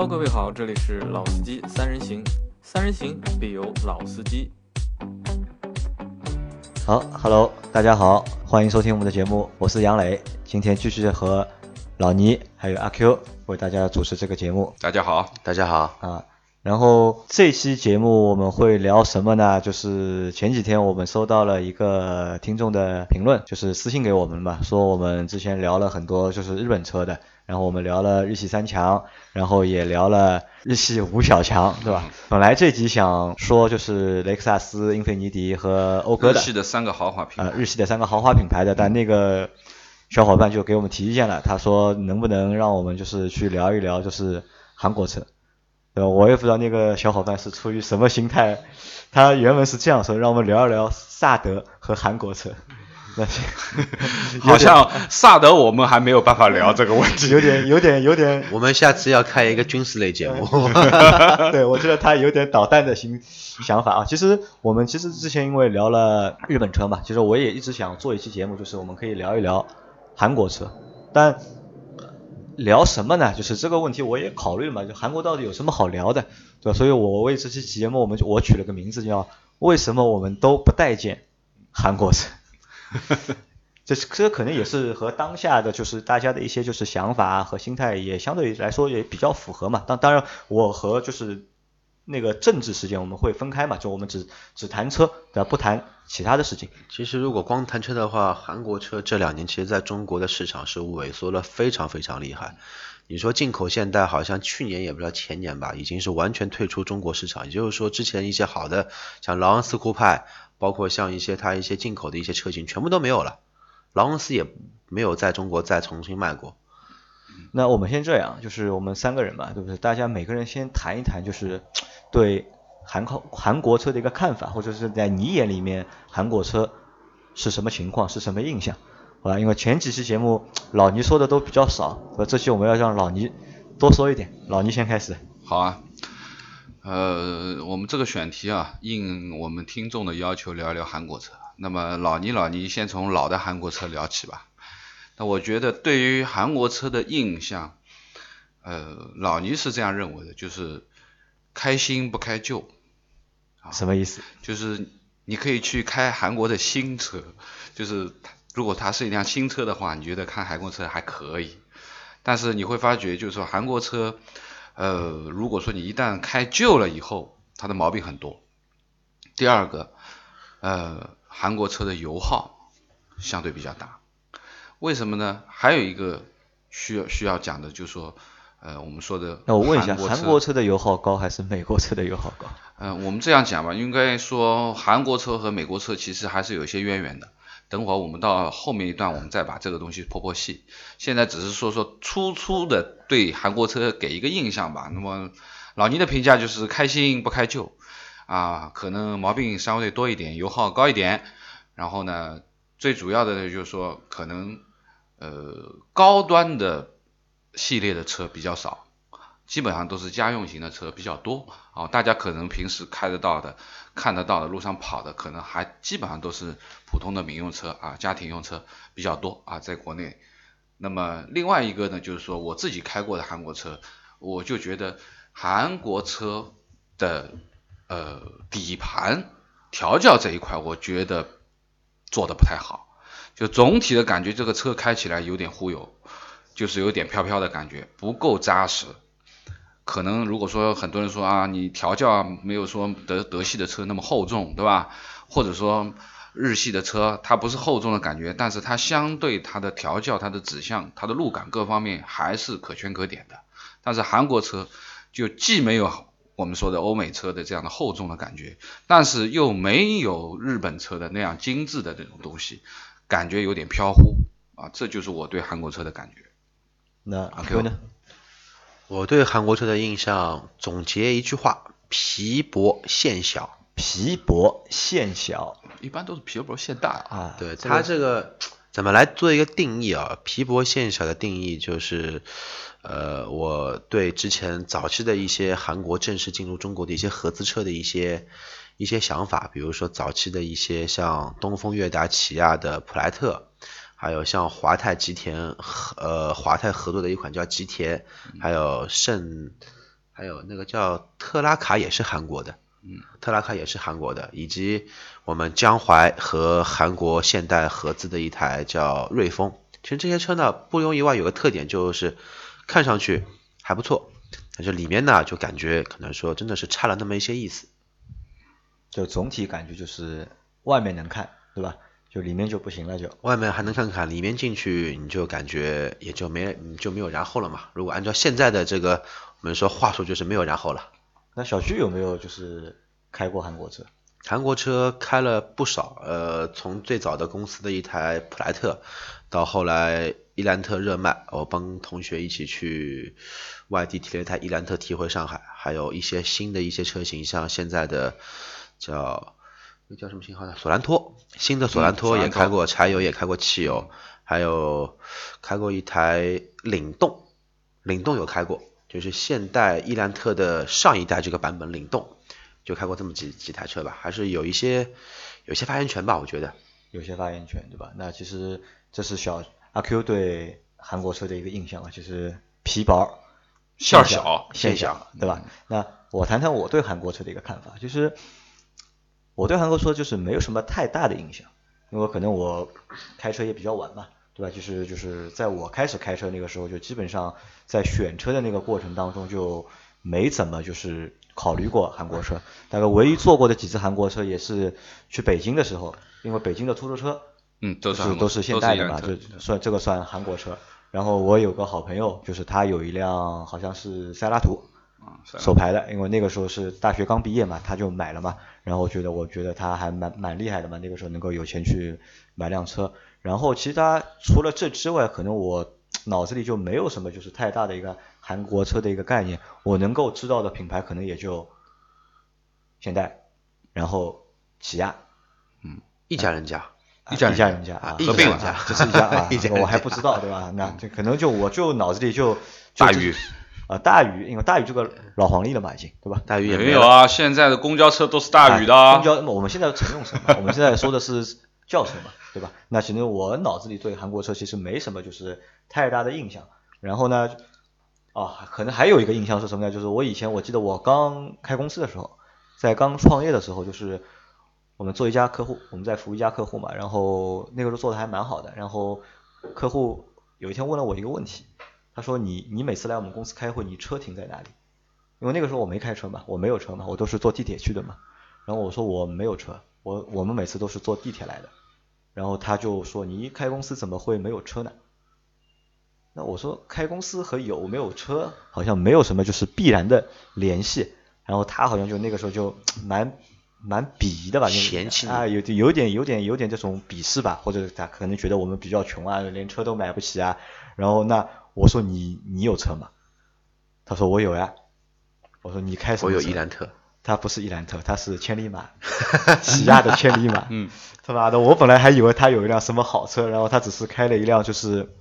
Hello，各位好，这里是老司机三人行，三人行必有老司机。好，Hello，大家好，欢迎收听我们的节目，我是杨磊，今天继续和老倪还有阿 Q 为大家主持这个节目。大家好，大家好啊。然后这期节目我们会聊什么呢？就是前几天我们收到了一个听众的评论，就是私信给我们嘛，说我们之前聊了很多就是日本车的，然后我们聊了日系三强，然后也聊了日系五小强，对吧？本来这集想说就是雷克萨斯、英菲尼迪和讴歌的日系的三个豪华品牌，呃，日系的三个豪华品牌的，但那个小伙伴就给我们提意见了，他说能不能让我们就是去聊一聊就是韩国车。对吧？我也不知道那个小伙伴是出于什么心态，他原文是这样说：让我们聊一聊萨德和韩国车。那行 好像萨德我们还没有办法聊这个问题，有点有点有点。我们下次要开一个军事类节目。对，我觉得他有点捣蛋的心想法啊。其实我们其实之前因为聊了日本车嘛，其实我也一直想做一期节目，就是我们可以聊一聊韩国车，但。聊什么呢？就是这个问题我也考虑嘛，就韩国到底有什么好聊的，对吧？所以我为这期节目，我们我取了个名字叫“为什么我们都不待见韩国车”。这这可能也是和当下的就是大家的一些就是想法和心态也相对来说也比较符合嘛。当当然，我和就是。那个政治事件我们会分开嘛？就我们只只谈车，对？不谈其他的事情。其实如果光谈车的话，韩国车这两年其实在中国的市场是萎缩了非常非常厉害。你说进口现代好像去年也不知道前年吧，已经是完全退出中国市场。也就是说，之前一些好的像劳恩斯酷派，包括像一些它一些进口的一些车型，全部都没有了。劳恩斯也没有在中国再重新卖过。那我们先这样，就是我们三个人嘛，对不对？大家每个人先谈一谈，就是对韩国韩国车的一个看法，或者是在你眼里面韩国车是什么情况，是什么印象，好吧？因为前几期节目老倪说的都比较少，所以这期我们要让老倪多说一点。老倪先开始。好啊，呃，我们这个选题啊，应我们听众的要求聊一聊韩国车。那么老倪老倪先从老的韩国车聊起吧。那我觉得对于韩国车的印象，呃，老倪是这样认为的，就是开新不开旧。什么意思？就是你可以去开韩国的新车，就是如果它是一辆新车的话，你觉得开韩国车还可以。但是你会发觉，就是说韩国车，呃，如果说你一旦开旧了以后，它的毛病很多。第二个，呃，韩国车的油耗相对比较大。为什么呢？还有一个需要需要讲的，就是说，呃，我们说的，那我问一下，韩国车的油耗高还是美国车的油耗高？嗯，我们这样讲吧，应该说韩国车和美国车其实还是有些渊源的。等会儿我们到后面一段，我们再把这个东西剖剖细。现在只是说说粗粗的对韩国车给一个印象吧。那么老倪的评价就是开新不开旧，啊，可能毛病稍微多一点，油耗高一点。然后呢，最主要的呢就是说可能。呃，高端的系列的车比较少，基本上都是家用型的车比较多啊。大家可能平时开得到的、看得到的、路上跑的，可能还基本上都是普通的民用车啊，家庭用车比较多啊，在国内。那么另外一个呢，就是说我自己开过的韩国车，我就觉得韩国车的呃底盘调教这一块，我觉得做的不太好。就总体的感觉，这个车开起来有点忽悠，就是有点飘飘的感觉，不够扎实。可能如果说很多人说啊，你调教没有说德德系的车那么厚重，对吧？或者说日系的车它不是厚重的感觉，但是它相对它的调教、它的指向、它的路感各方面还是可圈可点的。但是韩国车就既没有我们说的欧美车的这样的厚重的感觉，但是又没有日本车的那样精致的这种东西。感觉有点飘忽啊，这就是我对韩国车的感觉。那阿 Q 呢？我对韩国车的印象总结一句话：皮薄线小。皮薄线小，一般都是皮薄线大啊。对它这个怎么来做一个定义啊？皮薄线小的定义就是，呃，我对之前早期的一些韩国正式进入中国的一些合资车的一些。一些想法，比如说早期的一些像东风悦达起亚的普莱特，还有像华泰吉田和呃华泰合作的一款叫吉田，还有圣还有那个叫特拉卡也是韩国的，嗯，特拉卡也是韩国的，以及我们江淮和韩国现代合资的一台叫瑞风。其实这些车呢，不容意外有个特点就是看上去还不错，但是里面呢就感觉可能说真的是差了那么一些意思。就总体感觉就是外面能看，对吧？就里面就不行了，就外面还能看看，里面进去你就感觉也就没你就没有然后了嘛。如果按照现在的这个我们说话术，就是没有然后了。那小区有没有就是开过韩国车？韩国车开了不少，呃，从最早的公司的一台普莱特，到后来伊兰特热卖，我帮同学一起去外地提了一台伊兰特提回上海，还有一些新的一些车型，像现在的叫那叫什么型号的？索兰托，新的索兰托也开过柴油，也开过汽油，还有开过一台领动，领动有开过，就是现代伊兰特的上一代这个版本领动。就开过这么几几台车吧，还是有一些有些发言权吧，我觉得有些发言权，对吧？那其实这是小阿 Q 对韩国车的一个印象啊，就是皮薄、馅小、馅小，对吧？那我谈谈我对韩国车的一个看法，就是我对韩国车就是没有什么太大的印象，因为可能我开车也比较晚嘛，对吧？就是就是在我开始开车那个时候，就基本上在选车的那个过程当中就没怎么就是。考虑过韩国车，大概唯一坐过的几次韩国车也是去北京的时候，因为北京的出租车，嗯，都是都是现代的嘛，就算这个算韩国车。然后我有个好朋友，就是他有一辆好像是塞拉图，手排的，因为那个时候是大学刚毕业嘛，他就买了嘛。然后觉得我觉得他还蛮蛮厉害的嘛，那个时候能够有钱去买辆车。然后其他除了这之外，可能我脑子里就没有什么就是太大的一个。韩国车的一个概念，我能够知道的品牌可能也就现代，然后起亚，嗯，一家人家，一家人家啊，合并了，这是一家啊，我还不知道对吧？那这可能就我就脑子里就大宇啊，大宇，因为大宇这个老黄历了嘛，已经对吧？大宇也没有啊，现在的公交车都是大宇的啊，公交我们现在乘用车嘛，我们现在说的是轿车嘛，对吧？那其实我脑子里对韩国车其实没什么就是太大的印象，然后呢？哦，可能还有一个印象是什么呢？就是我以前我记得我刚开公司的时候，在刚创业的时候，就是我们做一家客户，我们在服务一家客户嘛，然后那个时候做的还蛮好的，然后客户有一天问了我一个问题，他说你你每次来我们公司开会，你车停在哪里？因为那个时候我没开车嘛，我没有车嘛，我都是坐地铁去的嘛，然后我说我没有车，我我们每次都是坐地铁来的，然后他就说你一开公司怎么会没有车呢？那我说开公司和有没有车好像没有什么就是必然的联系，然后他好像就那个时候就 蛮蛮鄙夷的吧，嫌弃啊，有有点有点有点这种鄙视吧，或者他可能觉得我们比较穷啊，连车都买不起啊。然后那我说你你有车吗？他说我有呀。我说你开什么车？我有伊兰特。他不是伊兰特，他是千里马，起亚的千里马。嗯。他妈的，我本来还以为他有一辆什么好车，然后他只是开了一辆就是。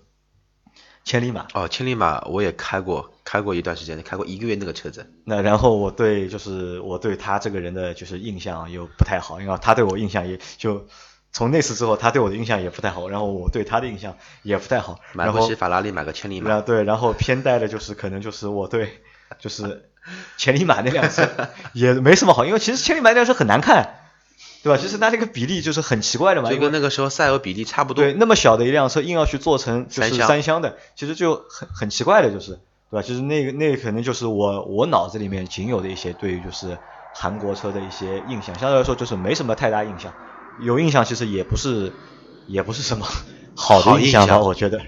千里马哦，千里马我也开过，开过一段时间，开过一个月那个车子。那然后我对就是我对他这个人的就是印象又不太好，因为他对我印象也就从那次之后，他对我的印象也不太好，然后我对他的印象也不太好。买不起法拉利，买个千里马。对，然后偏带的就是可能就是我对就是千里马那辆车 也没什么好，因为其实千里马那辆车很难看。对吧？其实它这个比例就是很奇怪的嘛，就跟那个时候赛欧比例差不多。对，那么小的一辆车硬要去做成就是三厢的，其实就很很奇怪的，就是对吧？其实那个那个可能就是我我脑子里面仅有的一些对于就是韩国车的一些印象，相对来说就是没什么太大印象。有印象其实也不是也不是什么 好的印象吧，我觉得。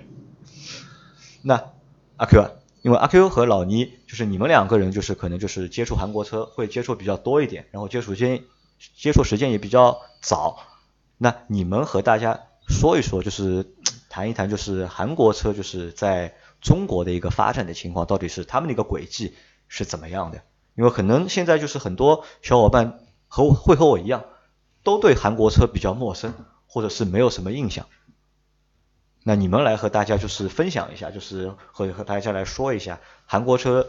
那阿 Q 啊，因为阿 Q 和老倪就是你们两个人就是可能就是接触韩国车会接触比较多一点，然后接触间。接触时间也比较早，那你们和大家说一说，就是谈一谈，就是韩国车就是在中国的一个发展的情况，到底是他们的一个轨迹是怎么样的？因为可能现在就是很多小伙伴和会和我一样，都对韩国车比较陌生，或者是没有什么印象。那你们来和大家就是分享一下，就是和和大家来说一下韩国车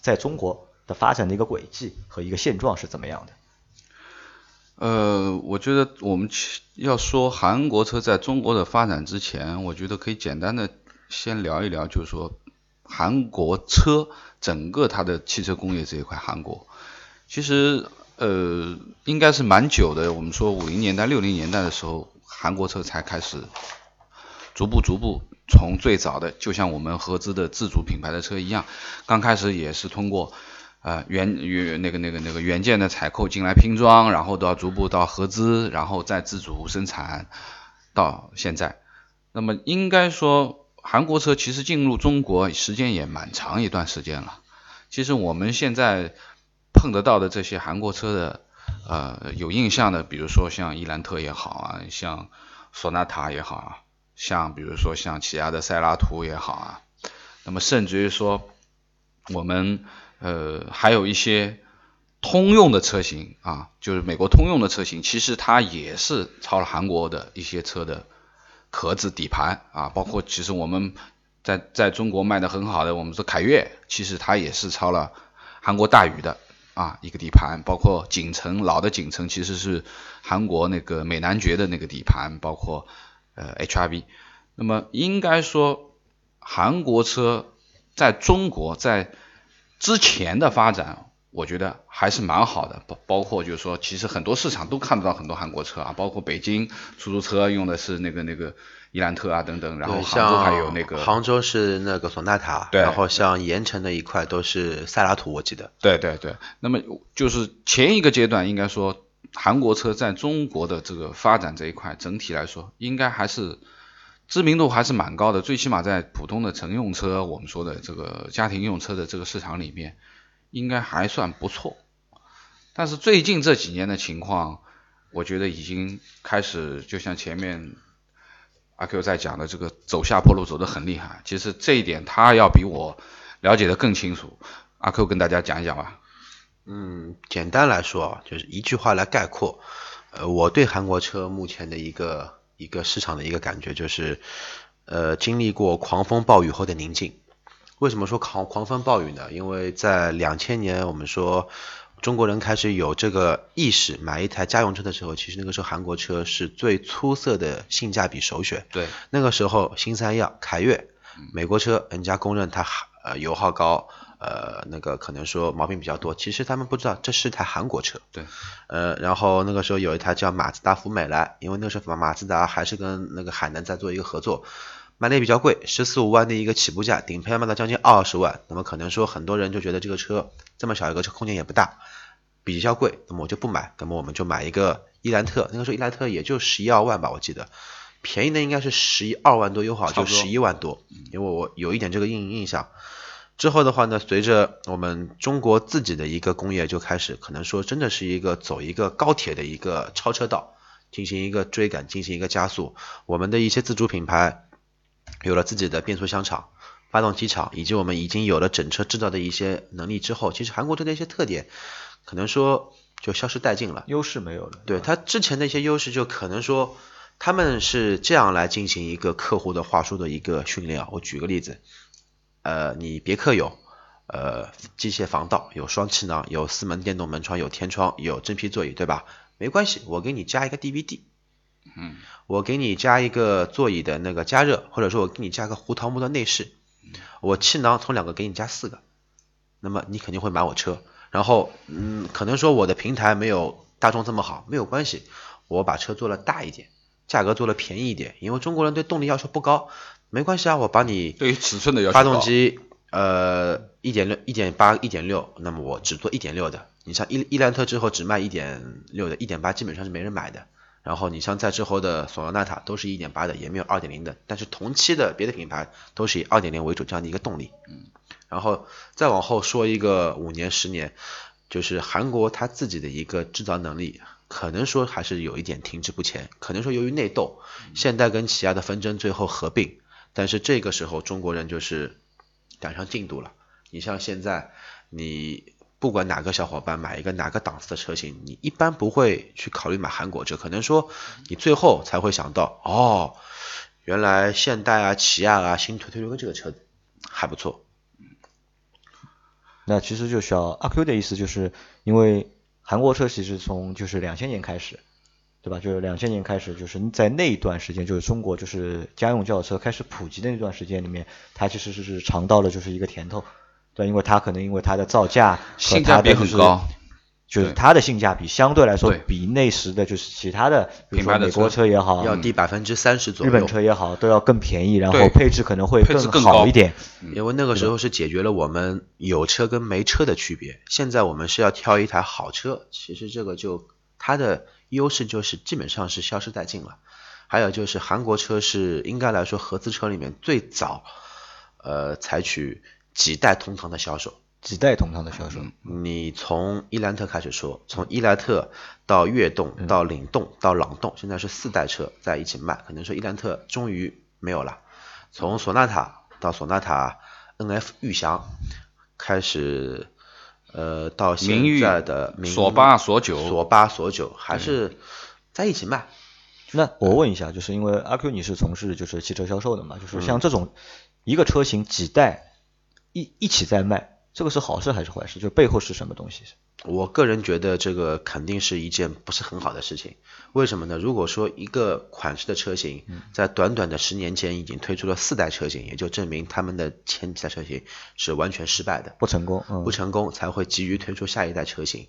在中国的发展的一个轨迹和一个现状是怎么样的。呃，我觉得我们要说韩国车在中国的发展之前，我觉得可以简单的先聊一聊，就是说韩国车整个它的汽车工业这一块，韩国其实呃应该是蛮久的。我们说五零年代、六零年代的时候，韩国车才开始逐步逐步从最早的，就像我们合资的自主品牌的车一样，刚开始也是通过呃原原那个那个那个原件的采购进来拼装，然后都要逐步到合资，然后再自主生产，到现在。那么应该说。韩国车其实进入中国时间也蛮长一段时间了。其实我们现在碰得到的这些韩国车的，呃，有印象的，比如说像伊兰特也好啊，像索纳塔也好啊，像比如说像起亚的塞拉图也好啊，那么甚至于说我们呃还有一些通用的车型啊，就是美国通用的车型，其实它也是抄了韩国的一些车的。壳子底盘啊，包括其实我们在在中国卖的很好的，我们说凯越，其实它也是抄了韩国大宇的啊一个底盘，包括景程老的景程其实是韩国那个美男爵的那个底盘，包括呃 HRV。那么应该说韩国车在中国在之前的发展。我觉得还是蛮好的，包包括就是说，其实很多市场都看得到很多韩国车啊，包括北京出租车用的是那个那个伊兰特啊等等，然后杭州还有那个杭州是那个索纳塔，对，然后像盐城的一块都是塞拉图，我记得。对对对，那么就是前一个阶段应该说韩国车在中国的这个发展这一块，整体来说应该还是知名度还是蛮高的，最起码在普通的乘用车，我们说的这个家庭用车的这个市场里面。应该还算不错，但是最近这几年的情况，我觉得已经开始，就像前面阿 Q 在讲的，这个走下坡路走得很厉害。其实这一点他要比我了解的更清楚。阿 Q 跟大家讲一讲吧。嗯，简单来说啊，就是一句话来概括，呃，我对韩国车目前的一个一个市场的一个感觉就是，呃，经历过狂风暴雨后的宁静。为什么说狂狂风暴雨呢？因为在两千年，我们说中国人开始有这个意识，买一台家用车的时候，其实那个时候韩国车是最出色的性价比首选。对，那个时候新三样、凯越，美国车人家公认它呃油耗高，呃那个可能说毛病比较多，其实他们不知道这是台韩国车。对，呃然后那个时候有一台叫马自达福美来，因为那时候马马自达还是跟那个海南在做一个合作。卖的也比较贵，十四五万的一个起步价，顶配要卖到将近二十万。那么可能说很多人就觉得这个车这么小一个车，空间也不大，比较贵，那么我就不买。那么我们就买一个伊兰特，那个时候伊兰特也就十一二万吧，我记得，便宜的应该是十一二万多，优好就十一万多，因为我有一点这个印印象。之后的话呢，随着我们中国自己的一个工业就开始，可能说真的是一个走一个高铁的一个超车道，进行一个追赶，进行一个加速。我们的一些自主品牌。有了自己的变速箱厂、发动机厂，以及我们已经有了整车制造的一些能力之后，其实韩国车的一些特点，可能说就消失殆尽了，优势没有了。对他之前的一些优势，就可能说他们是这样来进行一个客户的话术的一个训练啊。我举个例子，呃，你别克有呃机械防盗，有双气囊，有四门电动门窗，有天窗，有真皮座椅，对吧？没关系，我给你加一个 DVD。嗯，我给你加一个座椅的那个加热，或者说我给你加个胡桃木的内饰，我气囊从两个给你加四个，那么你肯定会买我车。然后，嗯，可能说我的平台没有大众这么好，没有关系，我把车做了大一点，价格做了便宜一点，因为中国人对动力要求不高，没关系啊，我把你对于尺寸的要求，发动机呃一点六、一点八、一点六，那么我只做一点六的。你像伊伊兰特之后只卖一点六的，一点八基本上是没人买的。然后你像在之后的索罗纳塔都是一点八的，也没有二点零的，但是同期的别的品牌都是以二点零为主这样的一个动力。嗯，然后再往后说一个五年十年，就是韩国它自己的一个制造能力，可能说还是有一点停滞不前，可能说由于内斗，现代跟起亚的纷争最后合并，但是这个时候中国人就是赶上进度了。你像现在你。不管哪个小伙伴买一个哪个档次的车型，你一般不会去考虑买韩国车，可能说你最后才会想到，哦，原来现代啊、起亚啊新推推出这个车子还不错。那其实就小阿 Q 的意思，就是因为韩国车其实从就是两千年开始，对吧？就是两千年开始，就是在那一段时间，就是中国就是家用轿车开始普及的那段时间里面，它其实是是尝到了就是一个甜头，对，因为它可能因为它的造价和性价比它的就是很高，就是它的性价比相对来说对比那时的就是其他的，比如品牌的说美国车车也好，要低百分之三十左右。日本车也好，都要更便宜，然后配置可能会更好一点。因为那个时候是解决了我们有车跟没车的区别，现在我们是要挑一台好车，其实这个就它的优势就是基本上是消失殆尽了。还有就是韩国车是应该来说合资车里面最早呃采取几代同堂的销售。几代同堂的销售，你从伊兰特开始说，从伊兰特到悦动到领动到朗动，现在是四代车在一起卖，可能说伊兰特终于没有了。从索纳塔到索纳塔 NF 裕翔开始，呃，到现在的索八索九索八索九还是在一起卖。那我问一下，就是因为阿 Q 你是从事就是汽车销售的嘛，就是嗯像这种一个车型几代一一起在卖，这个是好事还是坏事？就背后是什么东西？我个人觉得这个肯定是一件不是很好的事情。为什么呢？如果说一个款式的车型在短短的十年间已经推出了四代车型，也就证明他们的前几代车型是完全失败的，不成功，嗯不，成功才会急于推出下一代车型。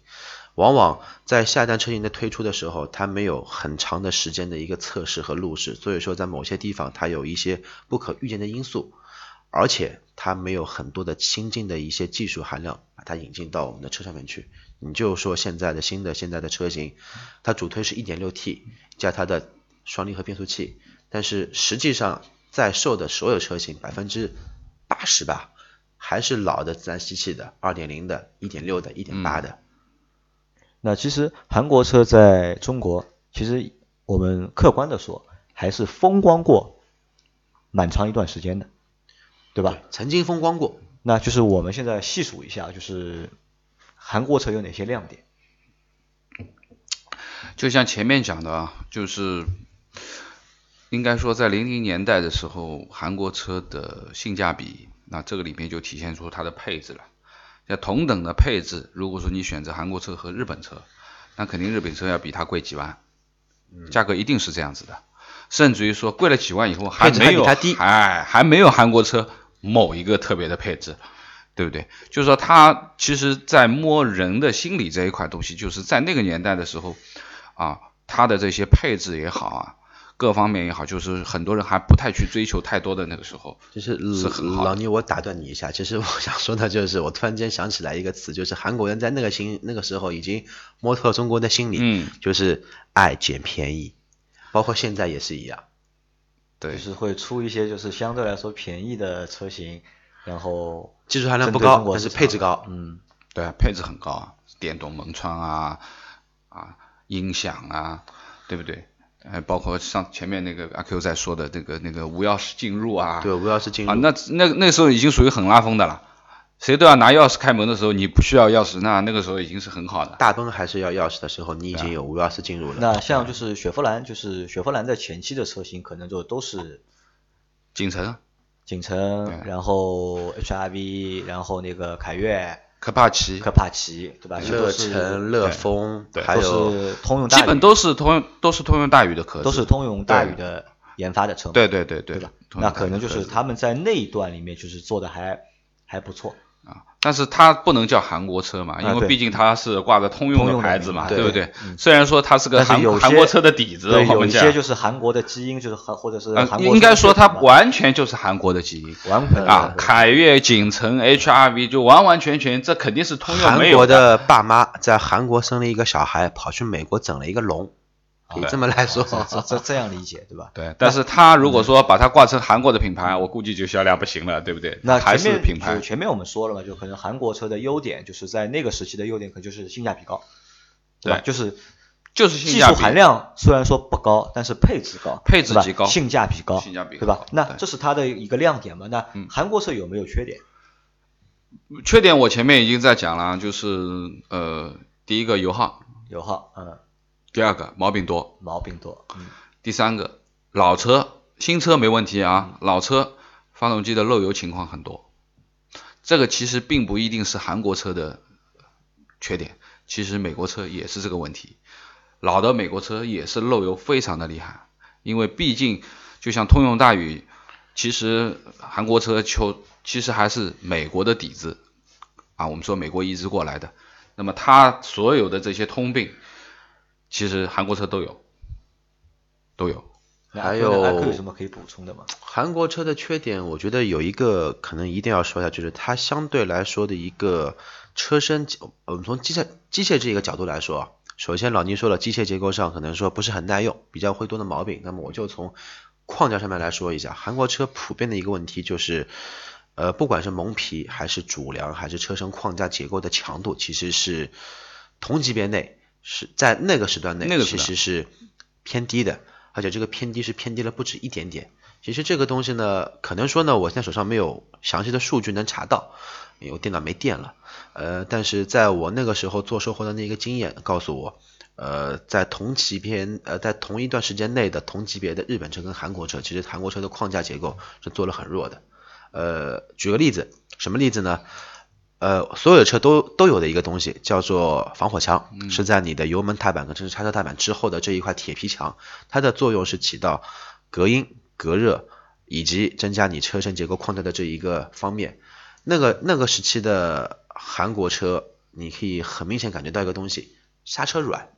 往往在下一代车型的推出的时候，它没有很长的时间的一个测试和路试，所以说在某些地方它有一些不可预见的因素，而且它没有很多的新进的一些技术含量，把它引进到我们的车上面去。你就说现在的新的现在的车型，它主推是 1.6T 加它的双离合变速器，但是实际上在售的所有车型百分之八十吧，还是老的自然吸气的2.0的、1.6的、1.8的。那其实韩国车在中国，其实我们客观的说，还是风光过蛮长一段时间的，对吧？曾经风光过，那就是我们现在细数一下，就是韩国车有哪些亮点？就像前面讲的啊，就是应该说在零零年代的时候，韩国车的性价比，那这个里面就体现出它的配置了。要同等的配置，如果说你选择韩国车和日本车，那肯定日本车要比它贵几万，价格一定是这样子的。甚至于说贵了几万以后还没有比它低还还没有韩国车某一个特别的配置，对不对？就是说他其实，在摸人的心理这一块东西，就是在那个年代的时候，啊，他的这些配置也好啊，各方面也好，就是很多人还不太去追求太多的那个时候，就是是很好老倪，我打断你一下，其实我想说的就是，我突然间想起来一个词，就是韩国人在那个心那个时候已经摸透了中国的心理，嗯，就是爱捡便宜，包括现在也是一样。对就，是会出一些就是相对来说便宜的车型，然后技术含量不高，但是配置高。嗯，对啊，配置很高啊，电动门窗啊，啊，音响啊，对不对？还，包括像前面那个阿 Q 在说的那个那个无钥匙进入啊，对，无钥匙进入。啊，那那那时候已经属于很拉风的了，谁都要拿钥匙开门的时候，你不需要钥匙，那那个时候已经是很好的。大奔还是要钥匙的时候，你已经有无钥匙进入了。那像就是雪佛兰，就是雪佛兰在前期的车型可能就都是锦城、景程，然后 HRV，然后那个凯越、科帕奇，科帕奇，对吧？这乐城、乐风，对。还有通用大宇，基本都是通用都是通用大宇的壳子，都是通用大宇的研发的车，对对对对。对吧？那可能就是他们在那一段里面就是做的还还不错，啊，但是它不能叫韩国车嘛，因为毕竟它是挂着通用的牌子嘛，对不对对？虽然说它是个韩是韩国车的底子，对，我们讲有一些就是韩国的基因，就是韩或者是呃韩国应该说它它完全就是韩国的基因。完全啊，凯越、景程、HRV 就完完全全，这肯定是通用没韩国的爸妈在韩国生了一个小孩，跑去美国整了一个龙，可以这么来说。这这这样理解，对吧？对，但是他如果说把它挂成韩国的品牌，我估计就销量不行了，对不对？那还是品牌就，前面我们说了嘛，就可能韩国车的优点就是在那个时期的优点，可能就是性价比高，对吧？就是就是性价比技术含量虽然说不高，但是配置高，配置极高性价比高，性价比对吧那这是它的一个亮点嘛？那嗯韩国车有没有缺点？缺点我前面已经在讲了，就是呃，第一个油耗，油耗，嗯，第二个毛病多，毛病多，嗯，第三个老车，新车没问题啊，老车发动机的漏油情况很多。这个其实并不一定是韩国车的缺点，其实美国车也是这个问题。老的美国车也是漏油非常的厉害，因为毕竟就像通用大宇，其实韩国车求其实还是美国的底子啊，我们说美国移植过来的，那么它所有的这些通病，其实韩国车都有，都有。还有还有什么可以补充的吗？韩国车的缺点，我觉得有一个可能一定要说一下，就是它相对来说的一个车身，我们从机械机械这一个角度来说，首先老倪说了，机械结构上可能说不是很耐用，比较会多的毛病。那么我就从框架上面来说一下，韩国车普遍的一个问题就是，呃，不管是蒙皮还是主梁还是车身框架结构的强度，其实是同级别内是在那个时段内其实是偏低的。而且这个偏低是偏低了不止一点点。其实这个东西呢，可能说呢，我现在手上没有详细的数据能查到，因为我电脑没电了。呃，但是在我那个时候做售后的那个经验告诉我，呃，在同级别呃在同一段时间内的同级别的日本车跟韩国车，其实韩国车的框架结构是做了很弱的。呃，举个例子，什么例子呢？呃，所有的车都都有的一个东西叫做防火墙，是在你的油门踏板跟正时刹车踏板之后的这一块铁皮墙，它的作用是起到隔音、隔热以及增加你车身结构框架的这一个方面。那个那个时期的韩国车，你可以很明显感觉到一个东西，刹车软，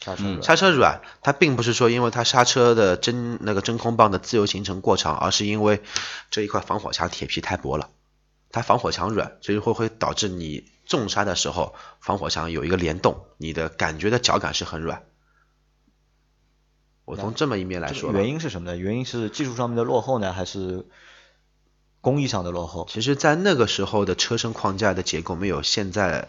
刹车软，刹车软，它并不是说因为它刹车的真那个真空棒的自由行程过长，而是因为这一块防火墙铁皮太薄了。它防火墙软，所以会会导致你重刹的时候，防火墙有一个联动，你的感觉的脚感是很软。我从这么一面来说，原因是什么呢？原因是技术上面的落后呢，还是工艺上的落后？其实，在那个时候的车身框架的结构没有现在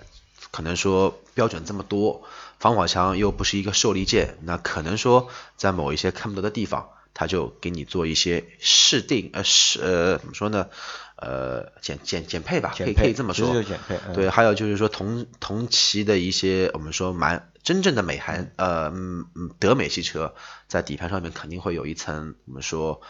可能说标准这么多，防火墙又不是一个受力件，那可能说在某一些看不到的地方，它就给你做一些试定，呃，试呃怎么说呢？呃，减减减配吧，可以可以这么说。减配。对，还有就是说同同期的一些我们说蛮真正的美韩呃嗯德美系车，在底盘上面肯定会有一层我们说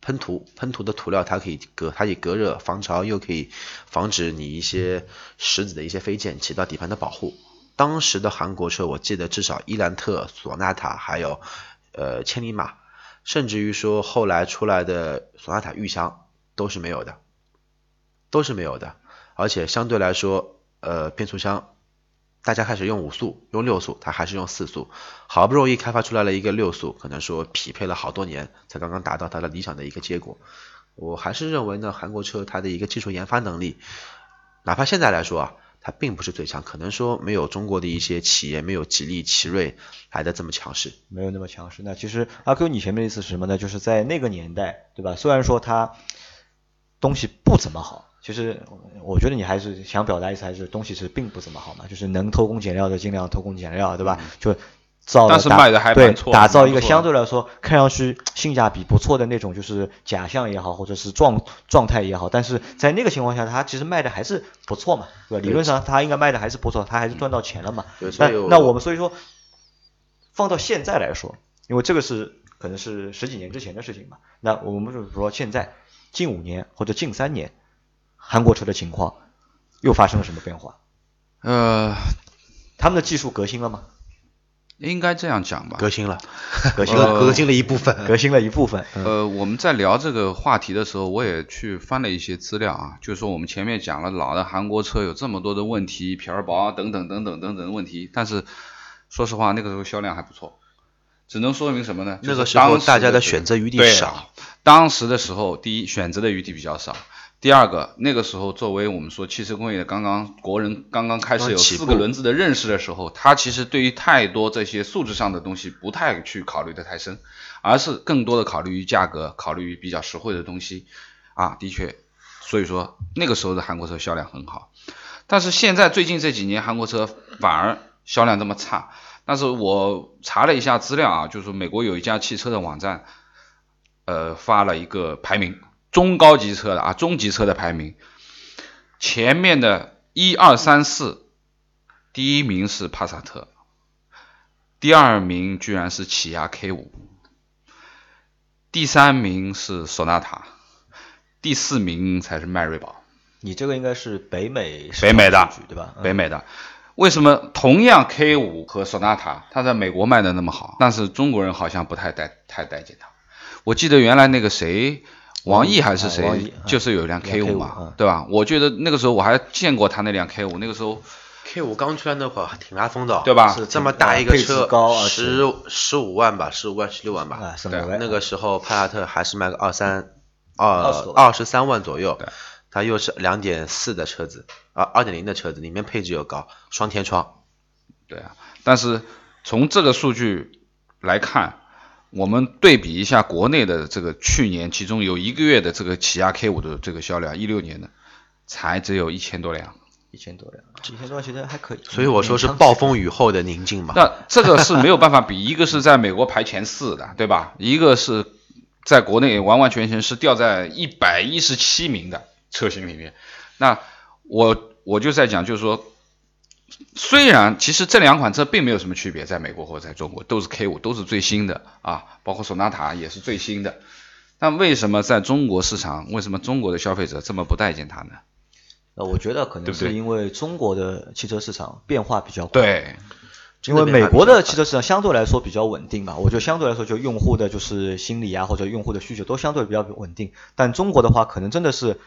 喷涂喷涂的涂料，它可以隔它可以隔热防潮，又可以防止你一些石子的一些飞溅，起到底盘的保护。当时的韩国车，我记得至少伊兰特、索纳塔还有呃千里马，甚至于说后来出来的索纳塔玉香都是没有的。都是没有的，而且相对来说，呃，变速箱大家开始用五速，用六速，它还是用四速，好不容易开发出来了一个六速，可能说匹配了好多年，才刚刚达到它的理想的一个结果。我还是认为呢，韩国车它的一个技术研发能力，哪怕现在来说啊，它并不是最强，可能说没有中国的一些企业，没有吉利、奇瑞来的这么强势，没有那么强势。那其实阿 Q，你前面的意思是什么呢？就是在那个年代，对吧？虽然说它东西不怎么好。其实我觉得你还是想表达意思，还是东西是并不怎么好嘛，就是能偷工减料的尽量偷工减料，对吧？就造但是卖的还对，打造一个相对来说看上去性价比不错的那种，就是假象也好，或者是状状态也好，但是在那个情况下，它其实卖的还是不错嘛，对吧？理论上它应该卖的还是不错，它还是赚到钱了嘛。那那我们所以说放到现在来说，因为这个是可能是十几年之前的事情嘛，那我们就是说现在近五年或者近三年。韩国车的情况又发生了什么变化？呃，他们的技术革新了吗？应该这样讲吧。革新了，革新了，革新了一部分，革新了一部分。呃，我们在聊这个话题的时候，我也去翻了一些资料啊，就是说我们前面讲了老的韩国车有这么多的问题，皮儿薄等等等等等等的问题，但是说实话，那个时候销量还不错，只能说明什么呢？那个时候大家的选择余地少。当时的时候，第一选择的余地比较少。第二个，那个时候作为我们说汽车工业刚刚国人刚刚开始有四个轮子的认识的时候，他其实对于太多这些素质上的东西不太去考虑的太深，而是更多的考虑于价格，考虑于比较实惠的东西。啊，的确，所以说那个时候的韩国车销量很好，但是现在最近这几年韩国车反而销量这么差，但是我查了一下资料啊，就是美国有一家汽车的网站，呃，发了一个排名。中高级车的啊，中级车的排名，前面的一二三四，第一名是帕萨特，第二名居然是起亚 K 五，第三名是索纳塔，第四名才是迈锐宝。你这个应该是北美北美的对吧？北美的，为什么同样 K 五和索纳塔，它在美国卖的那么好，但是中国人好像不太待太待见它？我记得原来那个谁，王毅还是谁，就是有一辆 K 五嘛，对吧？我觉得那个时候我还见过他那辆 K 五，那个时候 K 五刚出来那会儿挺拉风的，对吧？是这么大一个车，十十五万吧，十五万十六万吧，对。那个时候帕萨特还是卖个二三二二十三万左右，它又是两点四的车子，啊，二点零的车子，里面配置又高，双天窗，对啊。但是从这个数据来看。我们对比一下国内的这个去年，其中有一个月的这个起亚 K 五的这个销量，一六年的才只有一千多辆，一千多辆，一千多辆其实还可以。所以我说是暴风雨后的宁静嘛。那这个是没有办法比，一个是在美国排前四的，对吧？一个是在国内完完全全是掉在一百一十七名的车型里面。那我我就在讲，就是说。虽然其实这两款车并没有什么区别，在美国或者在中国都是 K 五，都是最新的啊，包括索纳塔也是最新的。但为什么在中国市场，为什么中国的消费者这么不待见它呢？呃，我觉得可能是因为中国的汽车市场变化比较快。对，因为美国的汽车市场相对来说比较稳定吧，我觉得相对来说就用户的就是心理啊或者用户的需求都相对比较稳定。但中国的话，可能真的是。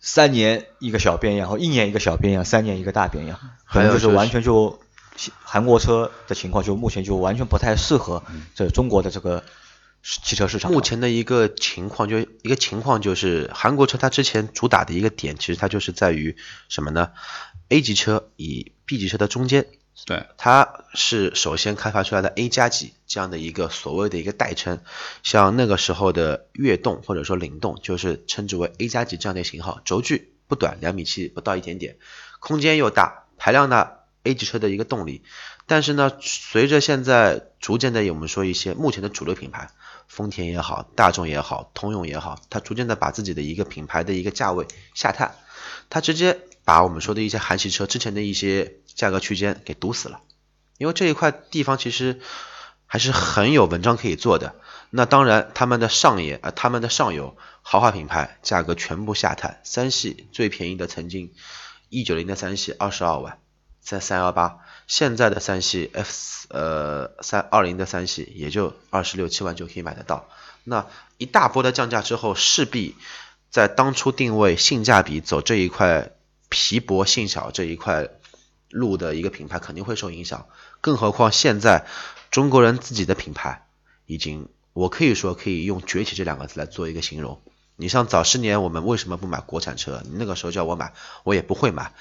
三年一个小变样，然后一年一个小变样，三年一个大变样，可能就是完全就韩国车的情况，就目前就完全不太适合这中国的这个汽车市场。目前的一个情况，就一个情况就是韩国车它之前主打的一个点，其实它就是在于什么呢？A 级车以 B 级车的中间。对，它是首先开发出来的 A 加级这样的一个所谓的一个代称，像那个时候的悦动或者说灵动，就是称之为 A 加级这样的型号，轴距不短，两米七不到一点点，空间又大，排量呢，A 级车的一个动力。但是呢，随着现在逐渐的我们说一些目前的主流品牌，丰田也好，大众也好，通用也好，它逐渐的把自己的一个品牌的一个价位下探，它直接把我们说的一些韩系车之前的一些。价格区间给堵死了，因为这一块地方其实还是很有文章可以做的。那当然，他们的上野啊，他们的上游豪华品牌价格全部下探，三系最便宜的曾经一九零的三系二十二万，在三幺八，现在的三系 F 呃三二零的三系也就二十六七万就可以买得到。那一大波的降价之后，势必在当初定位性价比走这一块皮薄性小这一块。路的一个品牌肯定会受影响，更何况现在中国人自己的品牌已经，我可以说可以用崛起这两个字来做一个形容。你像早十年我们为什么不买国产车？那个时候叫我买，我也不会买。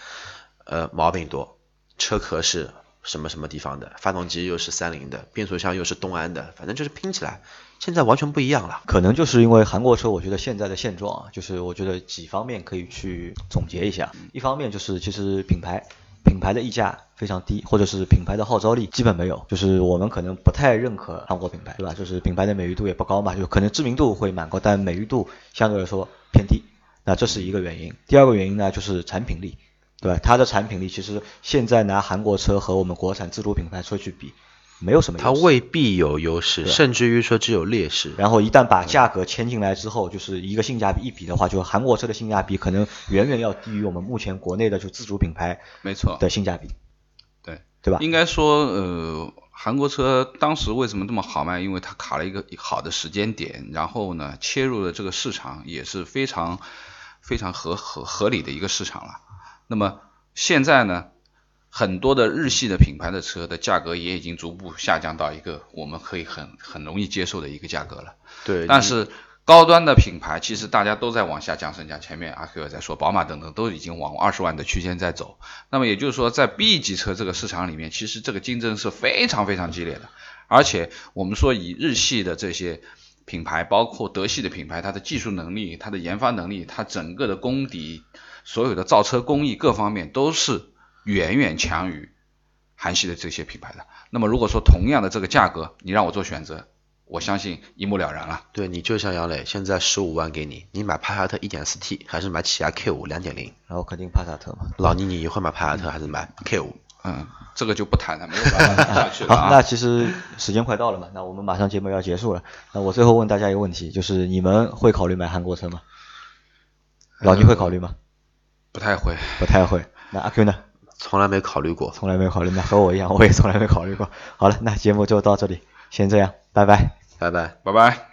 呃，毛病多，车壳是什么什么地方的，发动机又是三菱的，变速箱又是东安的，反正就是拼起来，现在完全不一样了。可能就是因为韩国车，我觉得现在的现状啊，就是我觉得几方面可以去总结一下。一方面就是其实品牌。品牌的溢价非常低，或者是品牌的号召力基本没有，就是我们可能不太认可韩国品牌，对吧？就是品牌的美誉度也不高嘛，就可能知名度会蛮高，但美誉度相对来说偏低。那这是一个原因。第二个原因呢，就是产品力，对吧？它的产品力其实现在拿韩国车和我们国产自主品牌车去比。没有什么，它未必有优势，甚至于说只有劣势。然后一旦把价格牵进来之后，就是一个性价比一比的话，就韩国车的性价比可能远远要低于我们目前国内的就自主品牌没错的性价比。对，对吧？应该说，呃，韩国车当时为什么这么好卖？因为它卡了一个好的时间点，然后呢，切入的这个市场也是非常非常合合合理的一个市场了。那么现在呢？很多的日系的品牌的车的价格也已经逐步下降到一个我们可以很很容易接受的一个价格了。对。但是高端的品牌其实大家都在往下降身价，前面阿 Q 也在说，宝马等等都已经往二十万的区间在走。那么也就是说，在 B 级车这个市场里面，其实这个竞争是非常非常激烈的。而且我们说以日系的这些品牌，包括德系的品牌，它的技术能力、它的研发能力、它整个的功底、所有的造车工艺各方面都是。远远强于韩系的这些品牌的。那么如果说同样的这个价格，你让我做选择，我相信一目了然了。对你就像杨磊，现在十五万给你，你买帕萨特 1.4T 还是买起亚 K5 2.0？然后肯定帕萨特嘛。老倪，你会买帕萨特还是买 K5？嗯，这个就不谈了，没有办法下去了。好，那其实时间快到了嘛，那我们马上节目要结束了。那我最后问大家一个问题，就是你们会考虑买韩国车吗？老倪会考虑吗？不太会，不太会。那阿 Q 呢？从来没考虑过。从来没考虑，那和我一样，我也从来没考虑过。好了，那节目就到这里，先这样，拜拜。拜拜。拜拜。